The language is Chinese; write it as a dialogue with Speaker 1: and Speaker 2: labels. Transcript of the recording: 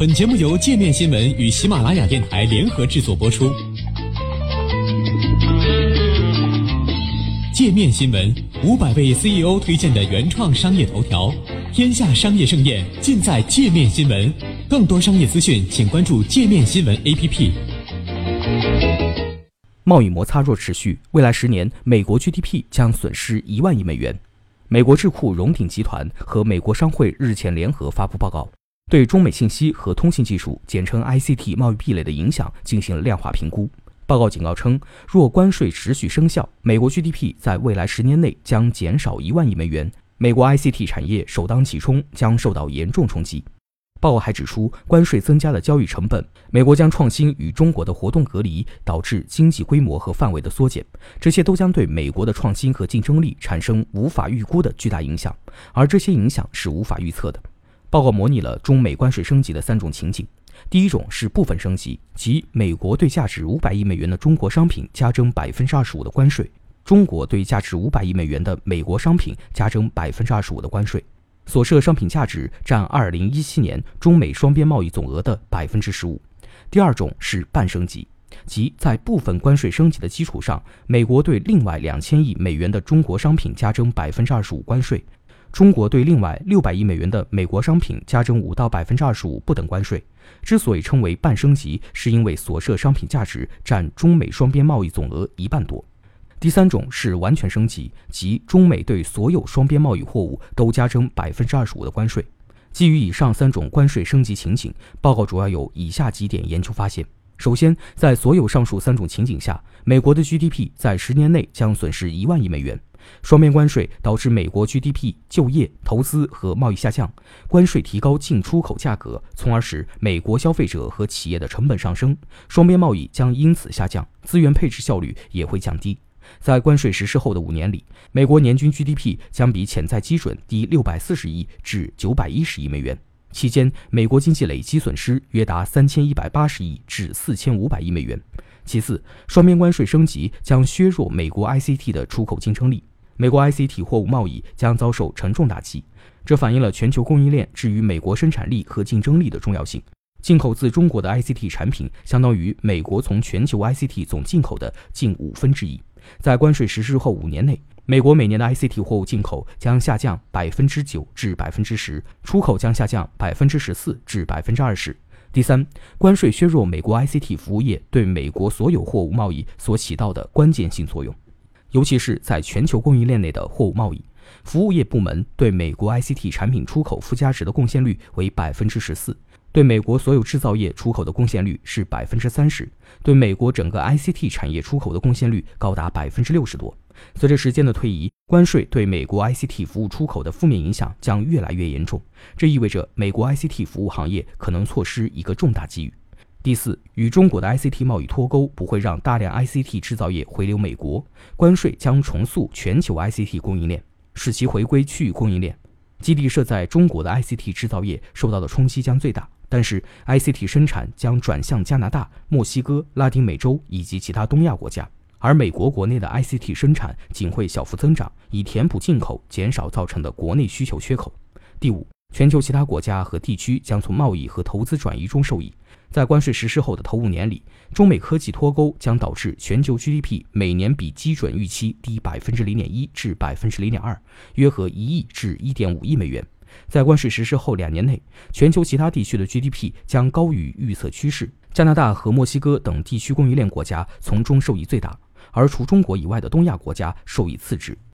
Speaker 1: 本节目由界面新闻与喜马拉雅电台联合制作播出。界面新闻五百位 CEO 推荐的原创商业头条，天下商业盛宴尽在界面新闻。更多商业资讯，请关注界面新闻 APP。
Speaker 2: 贸易摩擦若持续，未来十年美国 GDP 将损失一万亿美元。美国智库荣鼎集团和美国商会日前联合发布报告。对中美信息和通信技术（简称 ICT） 贸易壁垒的影响进行了量化评估。报告警告称，若关税持续生效，美国 GDP 在未来十年内将减少一万亿美元，美国 ICT 产业首当其冲，将受到严重冲击。报告还指出，关税增加了交易成本，美国将创新与中国的活动隔离，导致经济规模和范围的缩减，这些都将对美国的创新和竞争力产生无法预估的巨大影响，而这些影响是无法预测的。报告模拟了中美关税升级的三种情景。第一种是部分升级，即美国对价值五百亿美元的中国商品加征百分之二十五的关税，中国对价值五百亿美元的美国商品加征百分之二十五的关税，所涉商品价值占二零一七年中美双边贸易总额的百分之十五。第二种是半升级，即在部分关税升级的基础上，美国对另外两千亿美元的中国商品加征百分之二十五关税。中国对另外六百亿美元的美国商品加征五到百分之二十五不等关税。之所以称为半升级，是因为所涉商品价值占中美双边贸易总额一半多。第三种是完全升级，即中美对所有双边贸易货物都加征百分之二十五的关税。基于以上三种关税升级情景，报告主要有以下几点研究发现：首先，在所有上述三种情景下，美国的 GDP 在十年内将损失一万亿美元。双边关税导致美国 GDP、就业、投资和贸易下降，关税提高进出口价格，从而使美国消费者和企业的成本上升，双边贸易将因此下降，资源配置效率也会降低。在关税实施后的五年里，美国年均 GDP 将比潜在基准低六百四十亿至九百一十亿美元，期间美国经济累积损失约达三千一百八十亿至四千五百亿美元。其次，双边关税升级将削弱美国 ICT 的出口竞争力。美国 ICT 货物贸易将遭受沉重打击，这反映了全球供应链置于美国生产力和竞争力的重要性。进口自中国的 ICT 产品相当于美国从全球 ICT 总进口的近五分之一。在关税实施后五年内，美国每年的 ICT 货物进口将下降百分之九至百分之十，出口将下降百分之十四至百分之二十。第三，关税削弱美国 ICT 服务业对美国所有货物贸易所起到的关键性作用。尤其是在全球供应链内的货物贸易，服务业部门对美国 ICT 产品出口附加值的贡献率为百分之十四，对美国所有制造业出口的贡献率是百分之三十，对美国整个 ICT 产业出口的贡献率高达百分之六十多。随着时间的推移，关税对美国 ICT 服务出口的负面影响将越来越严重，这意味着美国 ICT 服务行业可能错失一个重大机遇。第四，与中国的 ICT 贸易脱钩不会让大量 ICT 制造业回流美国，关税将重塑全球 ICT 供应链，使其回归区域供应链。基地设在中国的 ICT 制造业受到的冲击将最大，但是 ICT 生产将转向加拿大、墨西哥、拉丁美洲以及其他东亚国家，而美国国内的 ICT 生产仅会小幅增长，以填补进口减少造成的国内需求缺口。第五，全球其他国家和地区将从贸易和投资转移中受益。在关税实施后的头五年里，中美科技脱钩将导致全球 GDP 每年比基准预期低百分之零点一至百分之零点二，约合一亿至一点五亿美元。在关税实施后两年内，全球其他地区的 GDP 将高于预测趋势，加拿大和墨西哥等地区供应链国家从中受益最大，而除中国以外的东亚国家受益次之。